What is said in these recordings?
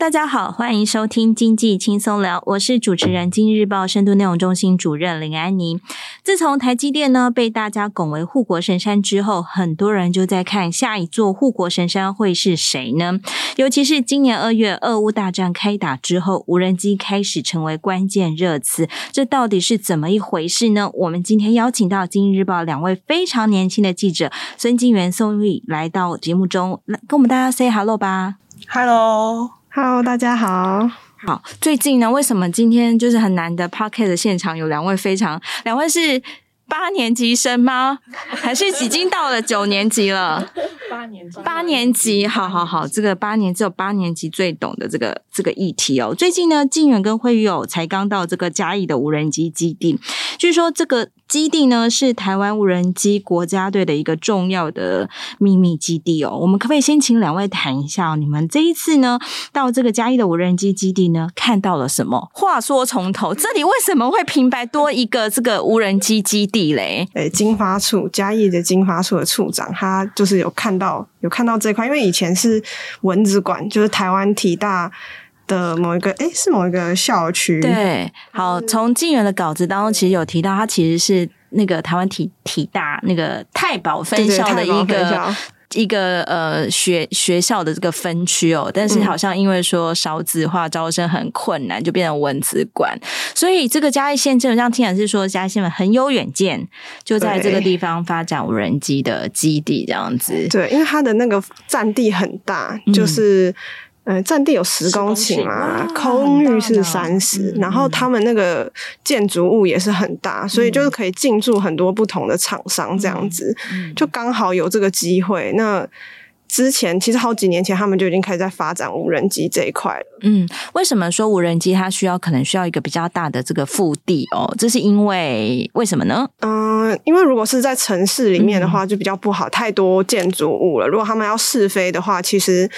大家好，欢迎收听经济轻松聊，我是主持人、经济日报深度内容中心主任林安妮。自从台积电呢被大家拱为护国神山之后，很多人就在看下一座护国神山会是谁呢？尤其是今年二月俄乌大战开打之后，无人机开始成为关键热词，这到底是怎么一回事呢？我们今天邀请到经济日报两位非常年轻的记者孙金源、宋玉来到节目中，来跟我们大家 say hello 吧。Hello。Hello，大家好。好，最近呢，为什么今天就是很难的？Pocket 的现场有两位非常，两位是八年级生吗？还是已经到了九年级了？八年级，八年级，好好好，这个八年只有八年级最懂的这个这个议题哦。最近呢，靖远跟慧玉有才刚到这个嘉义的无人机基地，据说这个。基地呢是台湾无人机国家队的一个重要的秘密基地哦。我们可不可以先请两位谈一下，你们这一次呢到这个嘉义的无人机基地呢看到了什么？话说从头，这里为什么会平白多一个这个无人机基地嘞？诶，金发处嘉义的金发处的处长，他就是有看到有看到这块，因为以前是蚊子馆，就是台湾体大。的某一个，哎，是某一个校区。对，好，从静源的稿子当中，其实有提到，它其实是那个台湾体体大那个太保分校的一个一个呃学学校的这个分区哦。但是好像因为说少子化，招生很困难，就变成文字馆。所以这个嘉义县这样听起来是说嘉义县很有远见，就在这个地方发展无人机的基地这样子。对，因为它的那个占地很大，就是。嗯，占地有十公顷嘛，空域是三十，然后他们那个建筑物也是很大，嗯、所以就是可以进驻很多不同的厂商这样子，嗯、就刚好有这个机会。那之前其实好几年前，他们就已经开始在发展无人机这一块了。嗯，为什么说无人机它需要可能需要一个比较大的这个腹地哦？这是因为为什么呢？嗯，因为如果是在城市里面的话，就比较不好，太多建筑物了。如果他们要试飞的话，其实。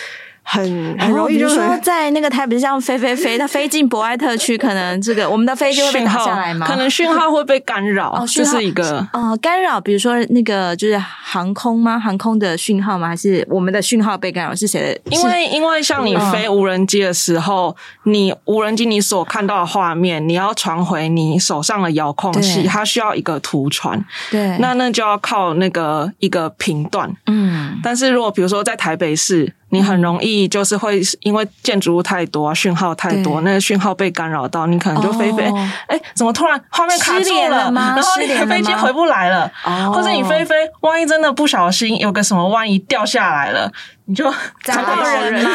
很很容易，就是说在那个台北上飞飞飞，它飞进博爱特区，可能这个我们的飞机会被打下来吗？可能讯号会被干扰，哦，这是一个哦干扰。比如说那个就是航空吗？航空的讯号吗？还是我们的讯号被干扰？是谁的？因为因为像你飞无人机的时候，嗯、你无人机你所看到的画面，你要传回你手上的遥控器，它需要一个图传。对，那那就要靠那个一个频段。嗯，但是如果比如说在台北市。你很容易就是会因为建筑物太多，讯号太多，那个讯号被干扰到，你可能就飞飞，哎、哦，怎么突然画面卡住了？了？然后你的飞机回不来了，了或者你飞飞，万一真的不小心有个什么，万一掉下来了。你就砸到人吗？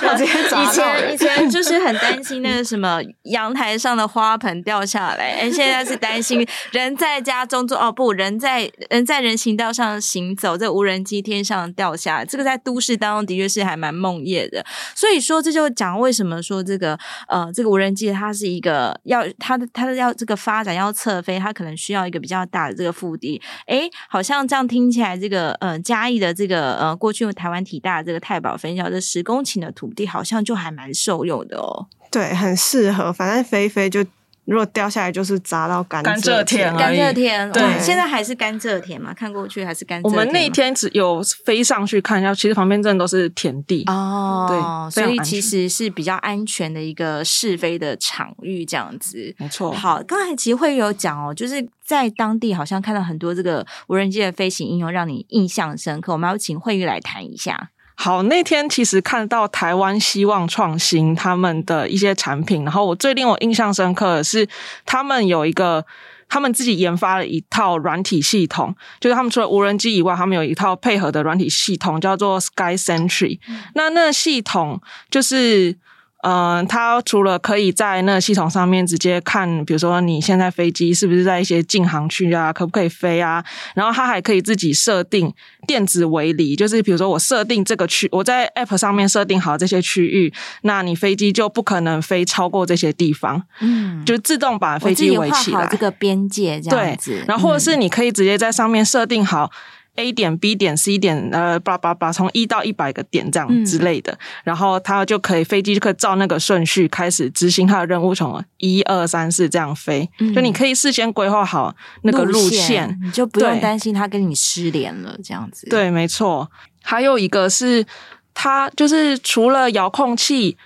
以前以前就是很担心那个什么阳台上的花盆掉下来，哎，现在是担心 人在家中坐哦，不，人在人在人行道上行走，这无人机天上掉下来，这个在都市当中的确是还蛮梦魇的。所以说，这就讲为什么说这个呃，这个无人机它是一个要它的它的要这个发展要侧飞，它可能需要一个比较大的这个腹地。哎，好像这样听起来，这个呃嘉义的这个呃过去用台湾。体大这个太保分校这十公顷的土地，好像就还蛮受用的哦。对，很适合，反正飞飞就如果掉下来，就是砸到甘蔗田。甘蔗田，对，现在还是甘蔗田嘛？看过去还是甘蔗田。我们那天只有飞上去看一下，其实旁边真的都是田地哦。对，所以其实是比较安全的一个试飞的场域，这样子。没错。好，刚才其实会有讲哦，就是在当地好像看到很多这个无人机的飞行应用，让你印象深刻。我们要请慧玉来谈一下。好，那天其实看到台湾希望创新他们的一些产品，然后我最令我印象深刻的是，他们有一个他们自己研发了一套软体系统，就是他们除了无人机以外，他们有一套配合的软体系统，叫做 Sky Sentry。那那个系统就是嗯、呃，它除了可以在那个系统上面直接看，比如说你现在飞机是不是在一些禁航区啊，可不可以飞啊？然后它还可以自己设定电子围篱，就是比如说我设定这个区，我在 App 上面设定好这些区域，那你飞机就不可能飞超过这些地方，嗯，就自动把飞机围起来，这个边界这样子。对，然后或者是你可以直接在上面设定好。A 点、B 点、C 点，呃，叭叭叭，从一到一百个点这样之类的，嗯、然后它就可以飞机就可以照那个顺序开始执行它的任务，从一二三四这样飞，嗯、就你可以事先规划好那个路线，路线你就不用担心它跟你失联了这样子。对，没错。还有一个是它就是除了遥控器，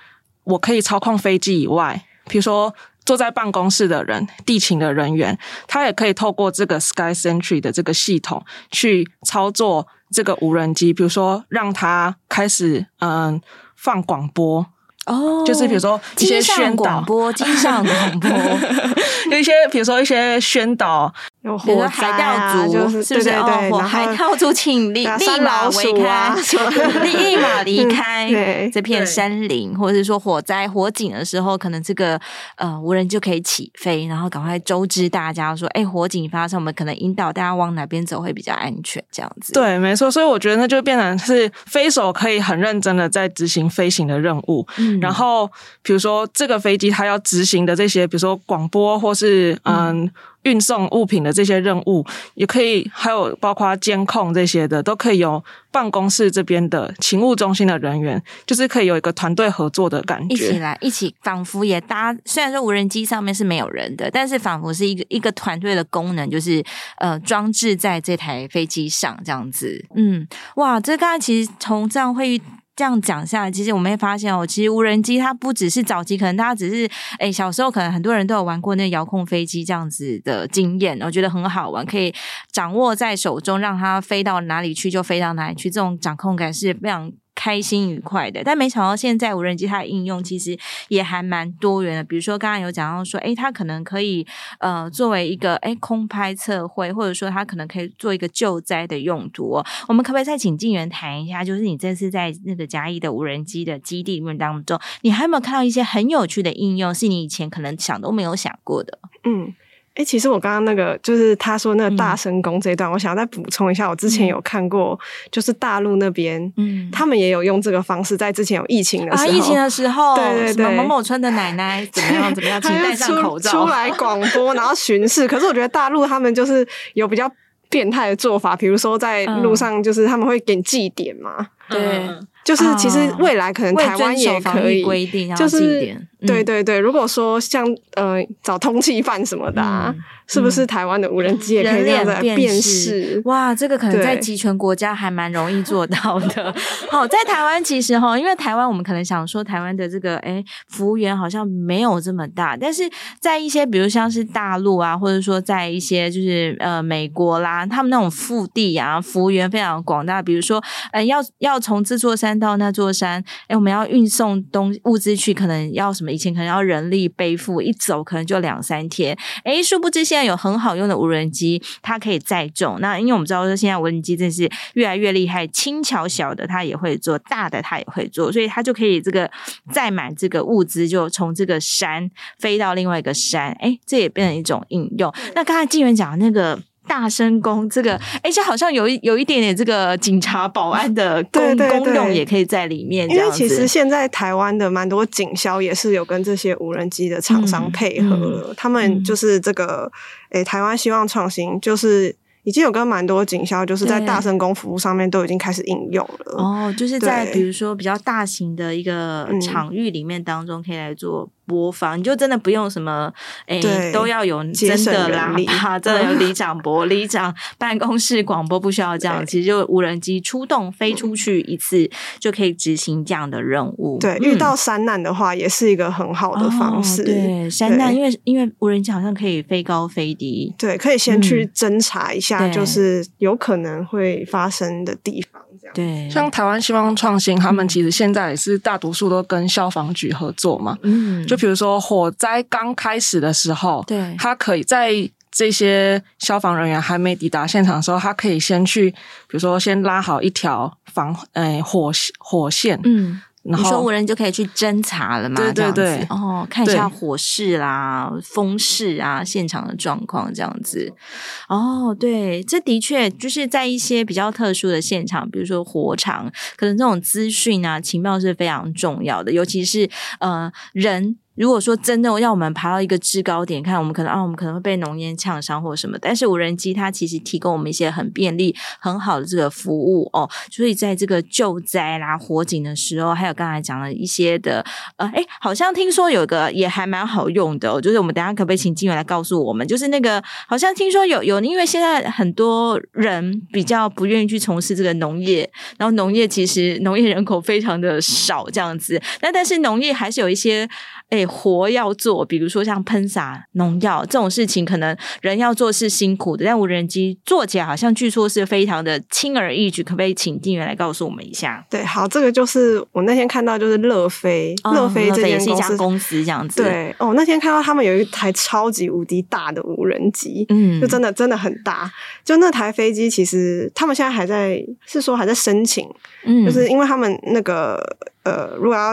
我可以操控飞机以外，比如说。坐在办公室的人，地勤的人员，他也可以透过这个 Sky Sentry 的这个系统去操作这个无人机，比如说让它开始嗯放广播哦，就是比如说一些宣导广播，机上广播，有一些比如说一些宣导。有火海钓族，就是是不是？哦，海钓族，请立 立马离开，立立马离开这片山林，或者是说火灾火警的时候，可能这个呃无人就可以起飞，然后赶快周知大家说，哎，火警发生，我们可能引导大家往哪边走会比较安全，这样子。对，没错。所以我觉得那就变成是飞手可以很认真的在执行飞行的任务。嗯，然后比如说这个飞机它要执行的这些，比如说广播或是嗯。嗯运送物品的这些任务也可以，还有包括监控这些的，都可以由办公室这边的勤务中心的人员，就是可以有一个团队合作的感觉，一起来，一起仿佛也搭。虽然说无人机上面是没有人的，但是仿佛是一个一个团队的功能，就是呃装置在这台飞机上这样子。嗯，哇，这刚才其实从这样会议。这样讲下来，其实我们会发现哦，其实无人机它不只是早期，可能大家只是诶小时候可能很多人都有玩过那遥控飞机这样子的经验，我觉得很好玩，可以掌握在手中，让它飞到哪里去就飞到哪里去，这种掌控感是非常。开心愉快的，但没想到现在无人机它的应用其实也还蛮多元的。比如说刚刚有讲到说，诶，它可能可以呃作为一个诶空拍测绘，或者说它可能可以做一个救灾的用途。我们可不可以再请静源谈一下，就是你这次在那个嘉义的无人机的基地里面当中，你还有没有看到一些很有趣的应用，是你以前可能想都没有想过的？嗯。哎、欸，其实我刚刚那个就是他说那个大声公这一段，嗯、我想要再补充一下。我之前有看过，就是大陆那边，嗯，他们也有用这个方式，在之前有疫情的时候，啊、疫情的时候，对对对，某某村的奶奶怎么样怎么样，请戴上口罩出来 广播，然后巡视。可是我觉得大陆他们就是有比较变态的做法，比如说在路上，就是他们会给你祭点嘛，对。嗯就是其实未来可能台湾也可以规定，就是对对对，如果说像呃找通缉犯什么的，啊，是不是台湾的无人机也可以这样的辨识？哇，这个可能在集权国家还蛮容易做到的。好，在台湾其实哈，因为台湾我们可能想说台湾的这个哎服务员好像没有这么大，但是在一些比如像是大陆啊，或者说在一些就是呃美国啦，他们那种腹地啊服务员非常广大，比如说呃要要从这座山。到那座山，哎，我们要运送东物资去，可能要什么？以前可能要人力背负，一走可能就两三天。哎，殊不知现在有很好用的无人机，它可以载重。那因为我们知道说，现在无人机真是越来越厉害，轻巧小的它也会做，大的它也会做，所以它就可以这个载满这个物资，就从这个山飞到另外一个山。哎，这也变成一种应用。那刚才静媛讲的那个。大声公这个，哎，这好像有一有一点点这个警察保安的功 对对对功用也可以在里面。因为其实现在台湾的蛮多警消也是有跟这些无人机的厂商配合了，嗯嗯、他们就是这个，哎，台湾希望创新就是。已经有跟蛮多警校，就是在大声公服务上面都已经开始应用了。哦，就是在比如说比较大型的一个场域里面当中，可以来做播放。嗯、你就真的不用什么，哎，对都要有真的喇叭，真的有里长播、里长办公室广播，不需要这样。其实就无人机出动飞出去一次，就可以执行这样的任务。对，遇到山难的话，也是一个很好的方式。哦、对，山难，因为因为无人机好像可以飞高飞低，对，可以先去侦查一下。嗯就是有可能会发生的地方，这样对。像台湾希望创新，他们其实现在也是大多数都跟消防局合作嘛。嗯，就比如说火灾刚开始的时候，对，他可以在这些消防人员还没抵达现场的时候，他可以先去，比如说先拉好一条防诶火火线，嗯。然后你说无人就可以去侦查了嘛？对对对，哦，看一下火势啦、风势啊、现场的状况这样子。哦，对，这的确就是在一些比较特殊的现场，比如说火场，可能这种资讯啊、情报是非常重要的，尤其是呃人。如果说真的要我们爬到一个制高点，看我们可能啊，我们可能会被浓烟呛伤或什么，但是无人机它其实提供我们一些很便利、很好的这个服务哦，所以在这个救灾啦、火警的时候，还有刚才讲了一些的呃，诶，好像听说有个也还蛮好用的，就是我们等下可不可以请金源来告诉我们，就是那个好像听说有有，因为现在很多人比较不愿意去从事这个农业，然后农业其实农业人口非常的少这样子，那但是农业还是有一些。哎，活要做，比如说像喷洒农药这种事情，可能人要做是辛苦的，但无人机做起来好像据说是非常的轻而易举。可不可以请店员来告诉我们一下？对，好，这个就是我那天看到，就是乐飞，乐、哦、飞这也是一家公司这样子。对，哦，那天看到他们有一台超级无敌大的无人机，嗯，就真的真的很大。就那台飞机，其实他们现在还在，是说还在申请，嗯，就是因为他们那个呃，如果要。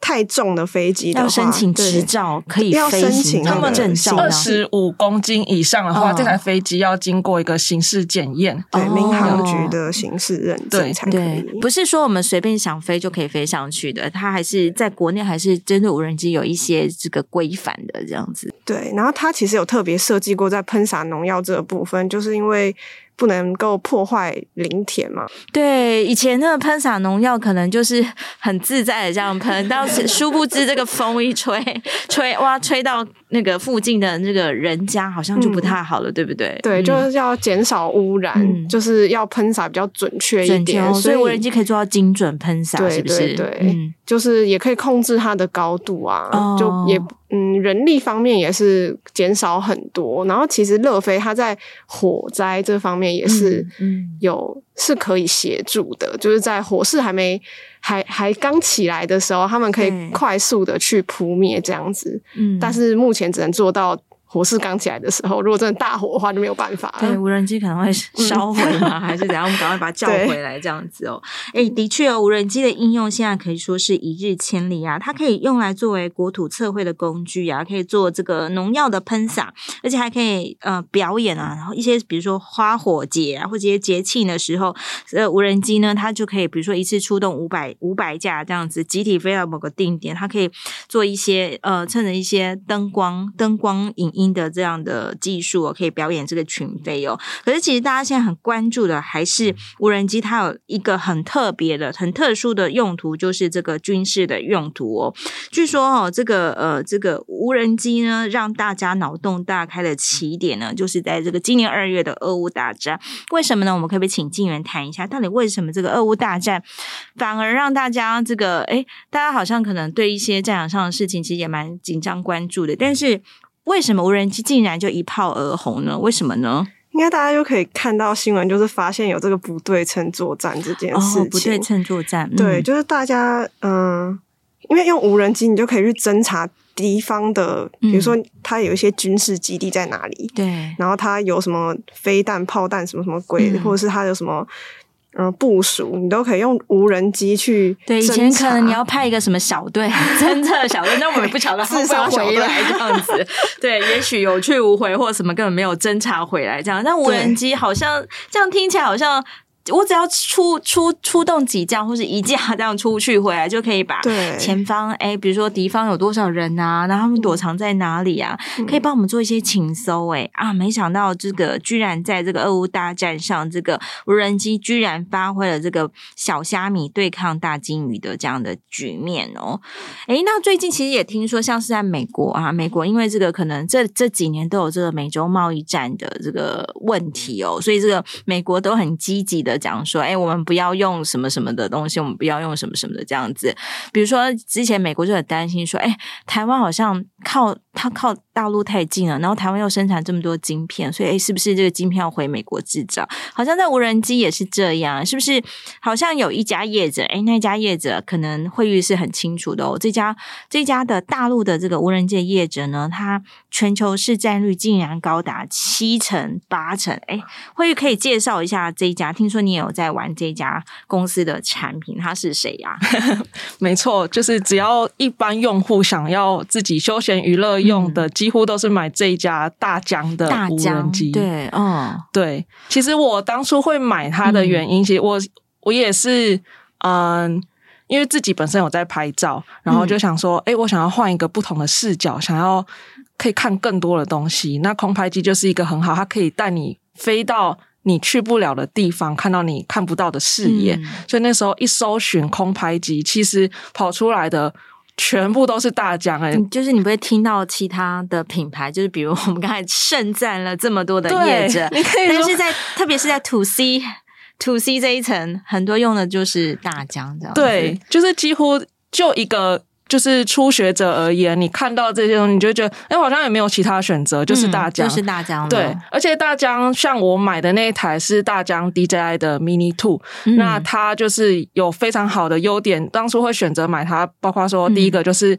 太重的飞机，要申请执照可以飞行，他们证照二十五公斤以上的话，哦、这台飞机要经过一个刑事检验，对民航局的形式认证才可以。不是说我们随便想飞就可以飞上去的，它还是在国内还是针对无人机有一些这个规范的这样子。对，然后它其实有特别设计过在喷洒农药这个部分，就是因为。不能够破坏林田嘛？对，以前那个喷洒农药可能就是很自在的这样喷，但是殊不知这个风一吹，吹哇，吹到那个附近的那个人家，好像就不太好了，嗯、对不对？对，就是要减少污染，嗯、就是要喷洒比较准确一点，哦、所以无人机可以做到精准喷洒，是不是？对，对，对，嗯，就是也可以控制它的高度啊，哦、就也。嗯，人力方面也是减少很多，然后其实乐飞它在火灾这方面也是有是可以协助的，嗯嗯、就是在火势还没还还刚起来的时候，他们可以快速的去扑灭这样子，嗯，但是目前只能做到。火势刚起来的时候，如果真的大火的话，就没有办法了。对，无人机可能会烧毁吗？嗯、还是怎样？我们赶快把它叫回来，这样子哦。哎对，的确哦，无人机的应用现在可以说是一日千里啊。它可以用来作为国土测绘的工具啊，可以做这个农药的喷洒，而且还可以呃表演啊。然后一些比如说花火节啊，或者一些节庆的时候，呃，无人机呢，它就可以比如说一次出动五百五百架这样子，集体飞到某个定点，它可以做一些呃，趁着一些灯光灯光影。音的这样的技术哦，可以表演这个群飞哦。可是其实大家现在很关注的还是无人机，它有一个很特别的、很特殊的用途，就是这个军事的用途哦。据说哦，这个呃，这个无人机呢，让大家脑洞大开的起点呢，就是在这个今年二月的俄乌大战。为什么呢？我们可不可以请静源谈一下，到底为什么这个俄乌大战反而让大家这个诶，大家好像可能对一些战场上的事情其实也蛮紧张关注的，但是。为什么无人机竟然就一炮而红呢？为什么呢？应该大家就可以看到新闻，就是发现有这个不对称作战这件事情。哦、不对称作战，嗯、对，就是大家嗯、呃，因为用无人机，你就可以去侦查敌方的，比如说他有一些军事基地在哪里，对、嗯，然后他有什么飞弹、炮弹什么什么鬼，嗯、或者是他有什么。嗯，部署你都可以用无人机去。对，以前可能你要派一个什么小队 侦测小队，那我们也不晓得他会不会回来这样子。对，也许有去无回，或什么根本没有侦查回来这样。但无人机好像这样听起来好像。我只要出出出动几架或是一架这样出去回来，就可以把前方哎对，比如说敌方有多少人啊，然后他们躲藏在哪里啊，嗯、可以帮我们做一些情搜哎啊！没想到这个居然在这个俄乌大战上，这个无人机居然发挥了这个小虾米对抗大金鱼的这样的局面哦。哎，那最近其实也听说，像是在美国啊，美国因为这个可能这这几年都有这个美洲贸易战的这个问题哦，所以这个美国都很积极的。讲说，哎，我们不要用什么什么的东西，我们不要用什么什么的这样子。比如说，之前美国就很担心说，哎，台湾好像靠它靠大陆太近了，然后台湾又生产这么多晶片，所以，哎，是不是这个晶片要回美国制造？好像在无人机也是这样，是不是？好像有一家业者，哎，那家业者可能惠誉是很清楚的哦。这家这家的大陆的这个无人机业者呢，它全球市占率竟然高达七成八成。哎，惠誉可以介绍一下这一家？听说。你也有在玩这家公司的产品，它是谁呀、啊？没错，就是只要一般用户想要自己休闲娱乐用的，嗯、几乎都是买这一家大疆的无人机。对，嗯，对。其实我当初会买它的原因，嗯、其实我我也是，嗯。因为自己本身有在拍照，然后就想说，哎、嗯，我想要换一个不同的视角，想要可以看更多的东西。那空拍机就是一个很好，它可以带你飞到你去不了的地方，看到你看不到的视野。嗯、所以那时候一搜寻空拍机，其实跑出来的全部都是大疆。哎，就是你不会听到其他的品牌，就是比如我们刚才盛赞了这么多的业者，你可以，但是在特别是在 To C。To C 这一层很多用的就是大疆这样，对，就是几乎就一个就是初学者而言，你看到这些东西，你就觉得哎、欸，好像也没有其他选择，就是大疆、嗯，就是大疆。对，而且大疆像我买的那一台是大疆 DJI 的 Mini Two，、嗯、那它就是有非常好的优点，当初会选择买它，包括说第一个就是。嗯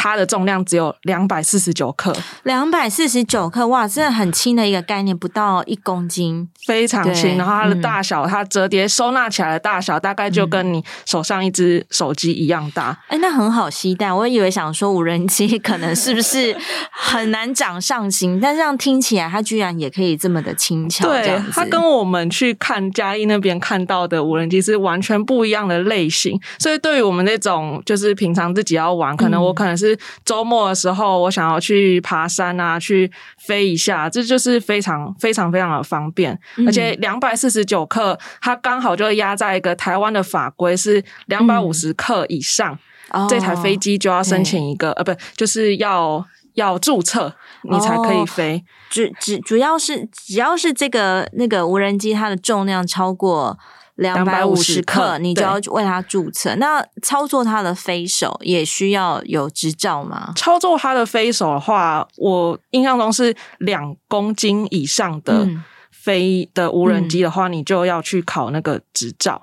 它的重量只有两百四十九克，两百四十九克，哇，真的很轻的一个概念，不到一公斤，非常轻。然后它的大小，嗯、它折叠收纳起来的大小，大概就跟你手上一只手机一样大。哎、嗯欸，那很好携带。我以为想说无人机可能是不是很难掌上型，但这样听起来，它居然也可以这么的轻巧。对，它跟我们去看嘉义那边看到的无人机是完全不一样的类型。所以对于我们那种就是平常自己要玩，可能我可能是。周末的时候，我想要去爬山啊，去飞一下，这就是非常非常非常的方便。嗯、而且两百四十九克，它刚好就压在一个台湾的法规是两百五十克以上，嗯、这台飞机就要申请一个、哦、呃，不，就是要要注册，你才可以飞。主主主要是只要是这个那个无人机，它的重量超过。两百五十克，你就要为它注册。那操作它的飞手也需要有执照吗？操作它的飞手的话，我印象中是两公斤以上的飞的无人机的话，嗯、你就要去考那个执照。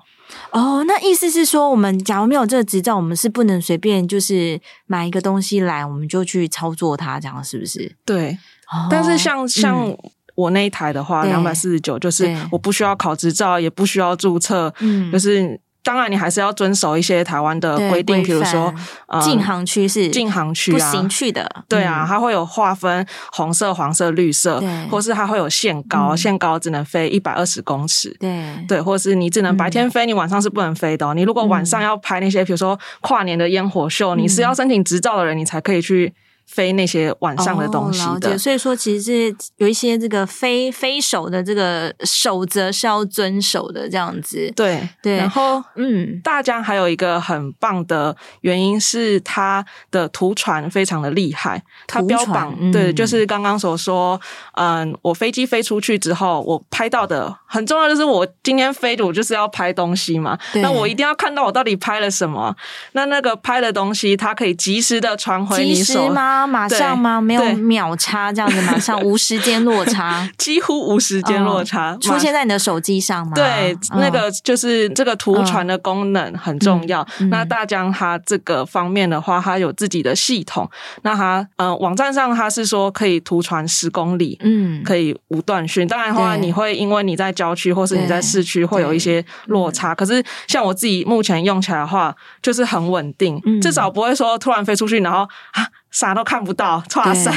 哦，那意思是说，我们假如没有这个执照，我们是不能随便就是买一个东西来，我们就去操作它，这样是不是？对。哦、但是像像。嗯我那一台的话，两百四十九，就是我不需要考执照，也不需要注册，嗯，就是当然你还是要遵守一些台湾的规定，比如说禁航区是禁航区不行去的，对啊，它会有划分红色、黄色、绿色，或是它会有限高，限高只能飞一百二十公尺，对。对，或是你只能白天飞，你晚上是不能飞的。你如果晚上要拍那些，比如说跨年的烟火秀，你是要申请执照的人，你才可以去。飞那些晚上的东西的，哦、所以说其实是有一些这个飞飞手的这个守则是要遵守的，这样子。对对，然后嗯，大疆还有一个很棒的原因是它的图传非常的厉害，它标榜、嗯、对，就是刚刚所说，嗯，我飞机飞出去之后，我拍到的很重要就是我今天飞的，我就是要拍东西嘛，对。那我一定要看到我到底拍了什么，那那个拍的东西它可以及时的传回你手。马上吗？没有秒差这样子，马上无时间落差，几乎无时间落差出现在你的手机上吗？对，那个就是这个图传的功能很重要。那大疆它这个方面的话，它有自己的系统。那它嗯，网站上它是说可以图传十公里，嗯，可以无断讯。当然的话，你会因为你在郊区或是你在市区会有一些落差。可是像我自己目前用起来的话，就是很稳定，至少不会说突然飞出去，然后啊。啥都看不到，哇塞，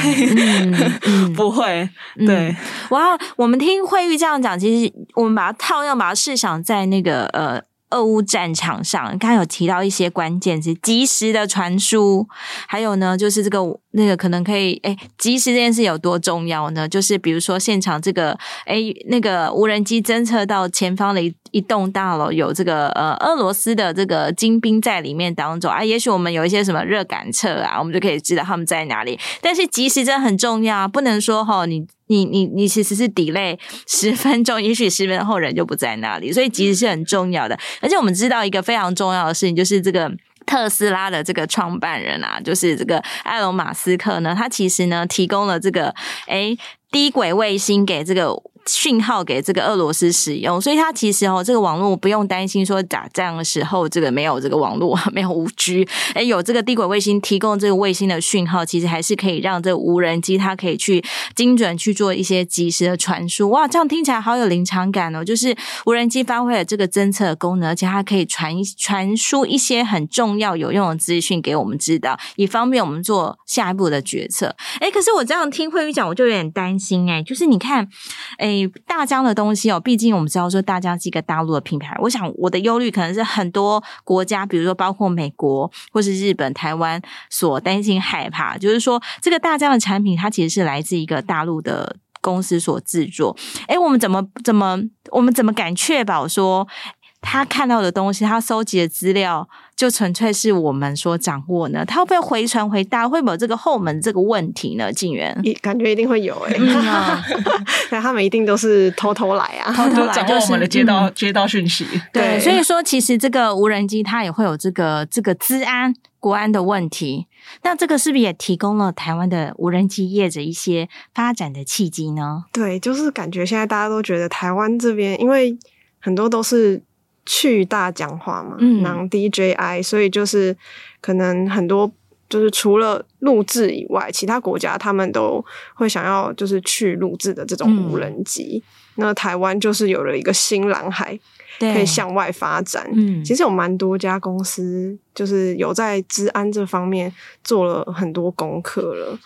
不会，对，哇，我们听慧玉这样讲，其实我们把它套用，把它试想在那个呃。俄乌战场上，刚刚有提到一些关键词，及时的传输，还有呢，就是这个那个可能可以，哎，及时这件事有多重要呢？就是比如说现场这个，哎，那个无人机侦测到前方的一一栋大楼有这个呃俄罗斯的这个精兵在里面当中啊，也许我们有一些什么热感测啊，我们就可以知道他们在哪里。但是及时真的很重要，不能说齁你。你你你其实是 delay 十分钟，也许十分钟后人就不在那里，所以其实是很重要的。而且我们知道一个非常重要的事情，就是这个特斯拉的这个创办人啊，就是这个埃隆马斯克呢，他其实呢提供了这个诶低轨卫星给这个讯号给这个俄罗斯使用，所以它其实哦，这个网络不用担心说打仗的时候这个没有这个网络，没有五 G，哎，有这个低轨卫星提供这个卫星的讯号，其实还是可以让这个无人机它可以去精准去做一些及时的传输。哇，这样听起来好有临场感哦！就是无人机发挥了这个侦测的功能，而且它可以传传输一些很重要有用的资讯给我们知道，以方便我们做下一步的决策。哎，可是我这样听慧玉讲，我就有点担心哎，就是你看，哎大疆的东西哦，毕竟我们知道说大疆是一个大陆的品牌。我想我的忧虑可能是很多国家，比如说包括美国或是日本、台湾所担心害怕，就是说这个大疆的产品它其实是来自一个大陆的公司所制作。诶，我们怎么怎么我们怎么敢确保说他看到的东西，他收集的资料？就纯粹是我们所掌握呢？他会不会回传回大？会不会有这个后门这个问题呢？静媛，一感觉一定会有哎、欸，那他们一定都是偷偷来啊，偷偷来 掌握我们的接到、嗯、接到讯息。对，所以说其实这个无人机它也会有这个这个治安国安的问题。那这个是不是也提供了台湾的无人机业者一些发展的契机呢？对，就是感觉现在大家都觉得台湾这边，因为很多都是。去大讲话嘛，嗯，non-DJI，所以就是可能很多就是除了录制以外，其他国家他们都会想要就是去录制的这种无人机。嗯、那台湾就是有了一个新蓝海，可以向外发展。嗯，其实有蛮多家公司就是有在治安这方面做了很多功课了。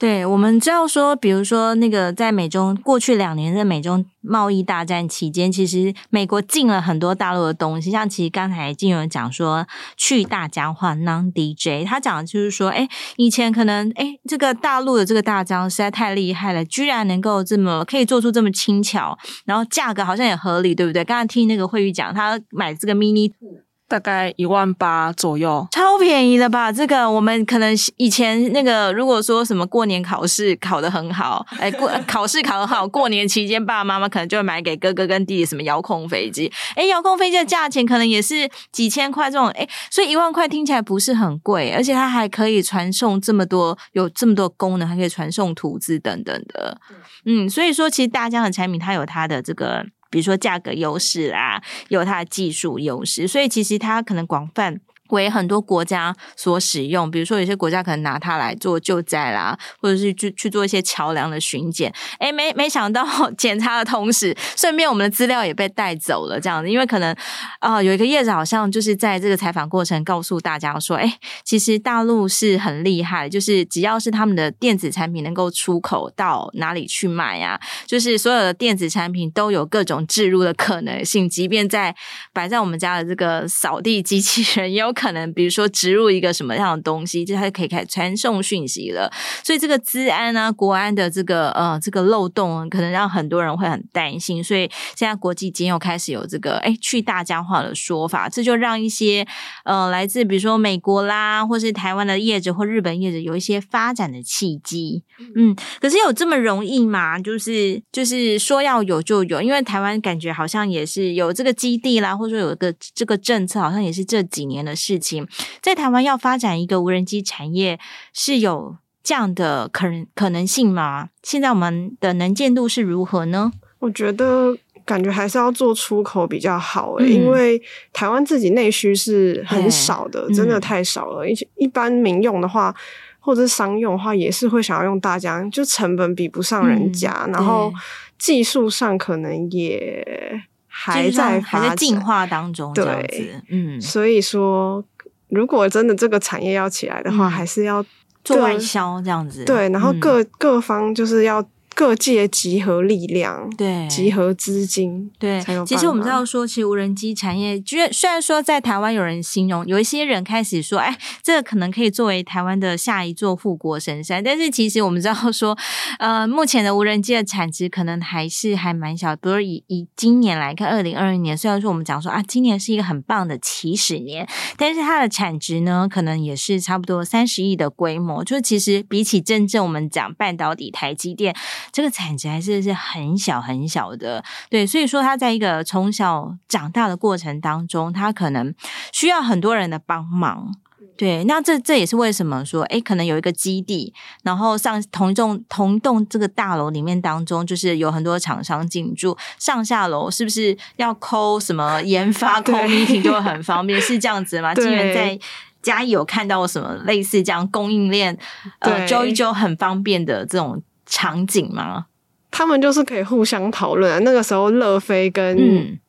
对，我们知道说，比如说那个在美中过去两年的美中贸易大战期间，其实美国进了很多大陆的东西，像其实刚才静媛讲说去大疆化 non-DJ，他讲的就是说，哎，以前可能哎这个大陆的这个大疆实在太厉害了，居然能够这么可以做出这么轻巧，然后价格好像也合理，对不对？刚才听那个慧玉讲，他买这个 Mini Two。大概一万八左右，超便宜的吧？这个我们可能以前那个，如果说什么过年考试考得很好，哎，过 考试考得好，过年期间爸爸妈妈可能就会买给哥哥跟弟弟什么遥控飞机。哎，遥控飞机的价钱可能也是几千块这种，哎，所以一万块听起来不是很贵，而且它还可以传送这么多，有这么多功能，还可以传送图纸等等的。嗯，所以说其实大疆的产品它有它的这个。比如说价格优势啊，有它的技术优势，所以其实它可能广泛。为很多国家所使用，比如说有些国家可能拿它来做救灾啦，或者是去去做一些桥梁的巡检。诶，没没想到 检查的同时，顺便我们的资料也被带走了，这样子。因为可能啊、有一个业者好像就是在这个采访过程告诉大家说，诶，其实大陆是很厉害，就是只要是他们的电子产品能够出口到哪里去卖呀、啊，就是所有的电子产品都有各种置入的可能性，即便在摆在我们家的这个扫地机器人有。可能比如说植入一个什么样的东西，就它就可以开始传送讯息了。所以这个治安啊、国安的这个呃这个漏洞，可能让很多人会很担心。所以现在国际间又开始有这个哎去大家化的说法，这就让一些呃来自比如说美国啦，或是台湾的业者或日本业者有一些发展的契机。嗯，可是有这么容易吗？就是就是说要有就有，因为台湾感觉好像也是有这个基地啦，或者说有一个这个政策，好像也是这几年的事。事情在台湾要发展一个无人机产业是有这样的可能可能性吗？现在我们的能见度是如何呢？我觉得感觉还是要做出口比较好，欸，嗯，因为台湾自己内需是很少的，真的太少了。一，嗯，一般民用的话，或者是商用的话，也是会想要用大疆，就成本比不上人家，嗯，然后技术上可能也。还在还在进化当中，对，嗯，所以说，如果真的这个产业要起来的话，嗯、还是要做外销这样子，对，然后各、嗯、各方就是要。各界集合力量，对，集合资金，对。其实我们知道说，其实无人机产业，虽虽然说在台湾有人形容，有一些人开始说，哎，这个可能可以作为台湾的下一座富国神山。但是其实我们知道说，呃，目前的无人机的产值可能还是还蛮小。比如以以今年来看，二零二二年，虽然说我们讲说啊，今年是一个很棒的起始年，但是它的产值呢，可能也是差不多三十亿的规模。就是其实比起真正我们讲半导体台积电。这个产值还是是很小很小的，对，所以说他在一个从小长大的过程当中，他可能需要很多人的帮忙。对，那这这也是为什么说，哎，可能有一个基地，然后上同一栋同一栋这个大楼里面当中，就是有很多厂商进驻，上下楼是不是要抠什么研发抠 meeting 就会很方便？是这样子吗？金源在嘉义有看到什么类似这样供应链呃揪一揪很方便的这种场景吗？他们就是可以互相讨论。那个时候，乐飞跟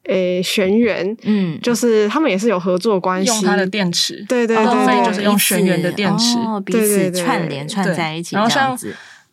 诶玄元，嗯，就是他们也是有合作关系，用他的电池，对对对，乐飞就是用玄元的电池，彼此串联串在一起。然后像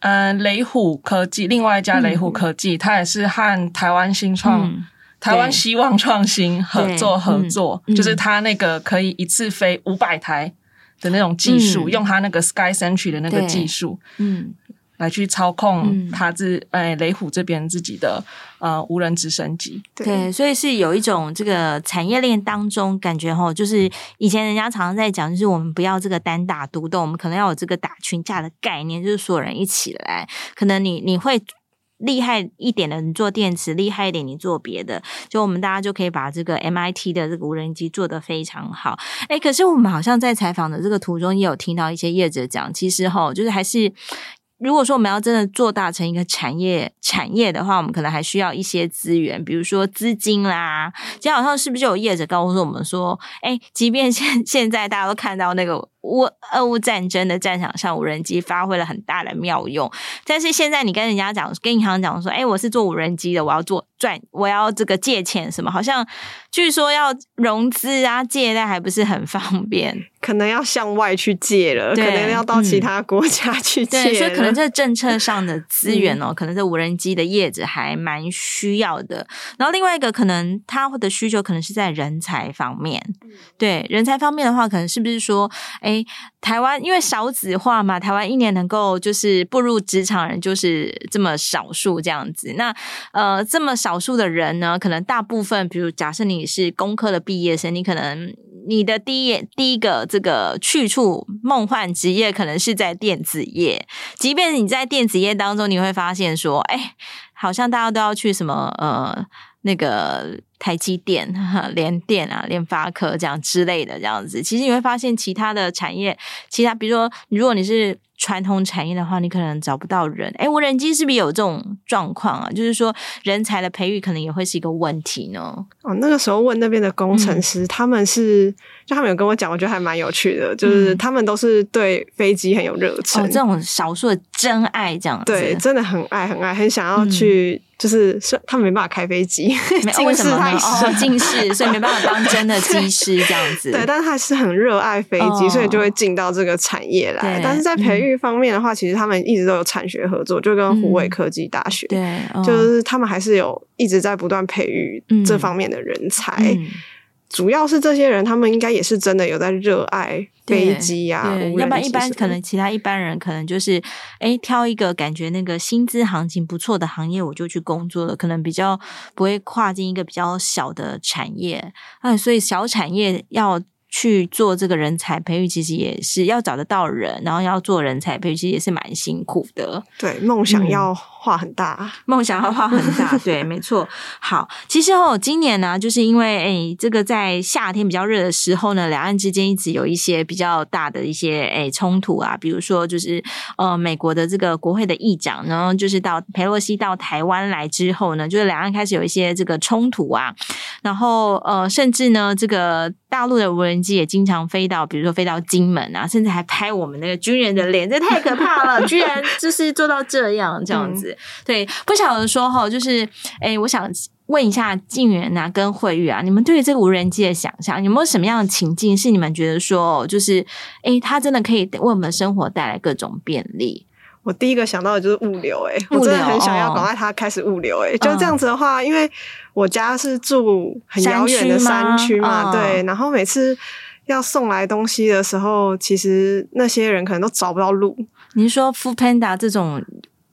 嗯雷虎科技，另外一家雷虎科技，它也是和台湾新创、台湾希望创新合作合作，就是它那个可以一次飞五百台的那种技术，用它那个 Sky Century 的那个技术，嗯。来去操控他自哎雷虎这边自己的呃无人直升机，对，所以是有一种这个产业链当中感觉哈，就是以前人家常常在讲，就是我们不要这个单打独斗，我们可能要有这个打群架的概念，就是所有人一起来，可能你你会厉害一点的，你做电池厉害一点，你做别的，就我们大家就可以把这个 MIT 的这个无人机做得非常好。哎，可是我们好像在采访的这个途中也有听到一些业者讲，其实哈，就是还是。如果说我们要真的做大成一个产业产业的话，我们可能还需要一些资源，比如说资金啦。今天好像是不是有业者告诉我们说，哎，即便现 现在大家都看到那个。乌俄乌战争的战场上，无人机发挥了很大的妙用。但是现在你跟人家讲，跟银行讲说，哎，我是做无人机的，我要做赚，我要这个借钱什么？好像据说要融资啊，借贷还不是很方便，可能要向外去借了，可能要到其他国家去借。对，所以可能这政策上的资源哦，嗯、可能这无人机的业者还蛮需要的。然后另外一个可能他的需求可能是在人才方面，对人才方面的话，可能是不是说，哎。台湾因为少子化嘛，台湾一年能够就是步入职场人就是这么少数这样子。那呃，这么少数的人呢，可能大部分，比如假设你是工科的毕业生，你可能你的第一第一个这个去处梦幻职业可能是在电子业。即便你在电子业当中，你会发现说，哎，好像大家都要去什么呃。那个台积电、联电啊、联发科这样之类的这样子，其实你会发现其他的产业，其他比如说，如果你是传统产业的话，你可能找不到人。诶，无人机是不是有这种状况啊？就是说人才的培育可能也会是一个问题呢？哦，那个时候问那边的工程师，嗯、他们是。就他们有跟我讲，我觉得还蛮有趣的，就是他们都是对飞机很有热忱，哦，这种少数的真爱这样子，对，真的很爱很爱，很想要去，就是是他们没办法开飞机，近视太深，近视，所以没办法当真的机师 这样子。对，但是还是很热爱飞机，所以就会进到这个产业来。但是在培育方面的话，其实他们一直都有产学合作，就跟湖北科技大学，对，就是他们还是有一直在不断培育这方面的人才。主要是这些人，他们应该也是真的有在热爱飞机呀，要不然一般可能其他一般人可能就是，哎，挑一个感觉那个薪资行情不错的行业，我就去工作了，可能比较不会跨进一个比较小的产业，哎，所以小产业要。去做这个人才培育，其实也是要找得到人，然后要做人才培育，其实也是蛮辛苦的。对，梦想要画很大，梦想要画很大，对，没错。好，其实哦，今年呢，就是因为诶，这个在夏天比较热的时候呢，两岸之间一直有一些比较大的一些诶冲突啊，比如说就是呃，美国的这个国会的议长，然后就是到佩洛西到台湾来之后呢，就是两岸开始有一些这个冲突啊，然后呃，甚至呢，这个大陆的无人机也经常飞到，比如说飞到金门啊，甚至还拍我们那个军人的脸，这太可怕了！居然就是做到这样这样子，嗯、对，不晓得说哈，就是哎、欸，我想问一下静原啊，跟慧玉啊，你们对于这个无人机的想象，有没有什么样的情境是你们觉得说，就是哎、欸，它真的可以为我们生活带来各种便利？我第一个想到的就是物流、欸，哎，我真的很想要赶快它开始物流、欸，哎、哦，就这样子的话，因为我家是住很遥远的山区嘛，对，然后每次要送来东西的时候，其实那些人可能都找不到路。您说 Foodpanda 这种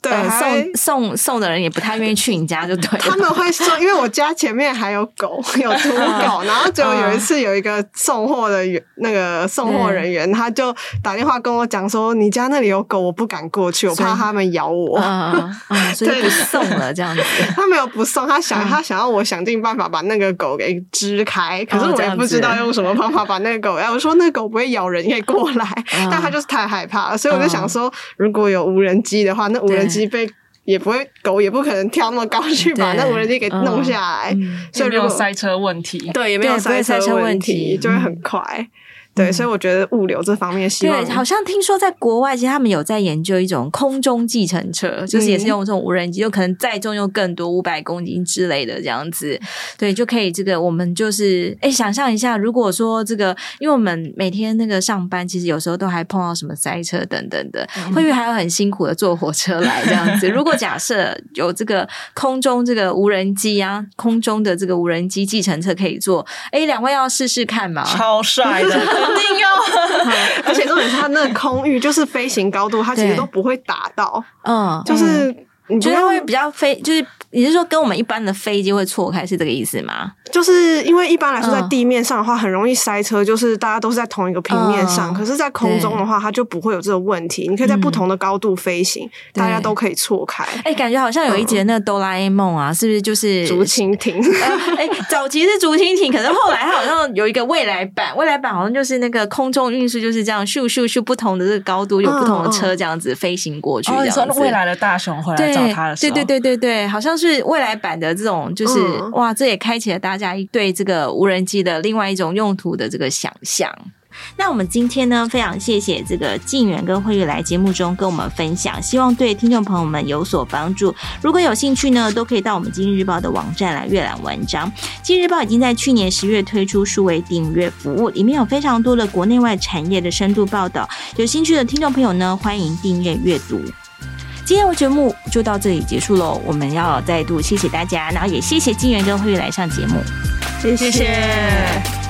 对，呃、送送送的人也不太愿意去你家，就对。他们会说，因为我家前面还有狗，有土狗，然后就有一次有一个送货的员，那个送货人员，他就打电话跟我讲说：“你家那里有狗，我不敢过去，我怕他们咬我。”嗯嗯，所以不送了这样子。他没有不送，他想他想要我想尽办法把那个狗给支开，可是我也不知道用什么方法把那个狗。哎，我说那个狗不会咬人，可以过来，但他就是太害怕了，所以我就想说，如果有无人机的话，那无人机被也不会，狗也不可能跳那么高去把那无人机给弄下来，所以没有塞车问题，对，也没有塞车问题，就会很快。对，所以我觉得物流这方面希望，对，好像听说在国外，其实他们有在研究一种空中计程车，就是也是用这种无人机，就可能载重又更多，五百公斤之类的这样子，对，就可以这个我们就是哎，想象一下，如果说这个，因为我们每天那个上班，其实有时候都还碰到什么塞车等等的，会不会还要很辛苦的坐火车来这样子？如果假设有这个空中这个无人机啊，空中的这个无人机计程车可以坐，哎，两位要试试看吗？超帅的。肯定要，而且重点是它那个空域，就是飞行高度，它其实都不会打到，嗯，就是你觉得会比较飞，就是。你是说跟我们一般的飞机会错开是这个意思吗？就是因为一般来说在地面上的话很容易塞车，就是大家都是在同一个平面上。可是，在空中的话，它就不会有这个问题。你可以在不同的高度飞行，大家都可以错开。哎，感觉好像有一节那个哆啦 A 梦啊，是不是就是竹蜻蜓？哎，早期是竹蜻蜓，可是后来它好像有一个未来版，未来版好像就是那个空中运输就是这样，咻咻咻，不同的这个高度有不同的车这样子飞行过去。你说未来的大雄回来找他的时候，对对对对对，好像是。未来版的这种，就是、嗯、哇，这也开启了大家对这个无人机的另外一种用途的这个想象。那我们今天呢，非常谢谢这个静远跟慧玉来节目中跟我们分享，希望对听众朋友们有所帮助。如果有兴趣呢，都可以到我们今日日报的网站来阅览文章。今日日报已经在去年十月推出数位订阅服务，里面有非常多的国内外产业的深度报道。有兴趣的听众朋友呢，欢迎订阅阅读。今天的节目就到这里结束喽，我们要再度谢谢大家，然后也谢谢金源跟慧玉来上节目，谢谢。谢谢。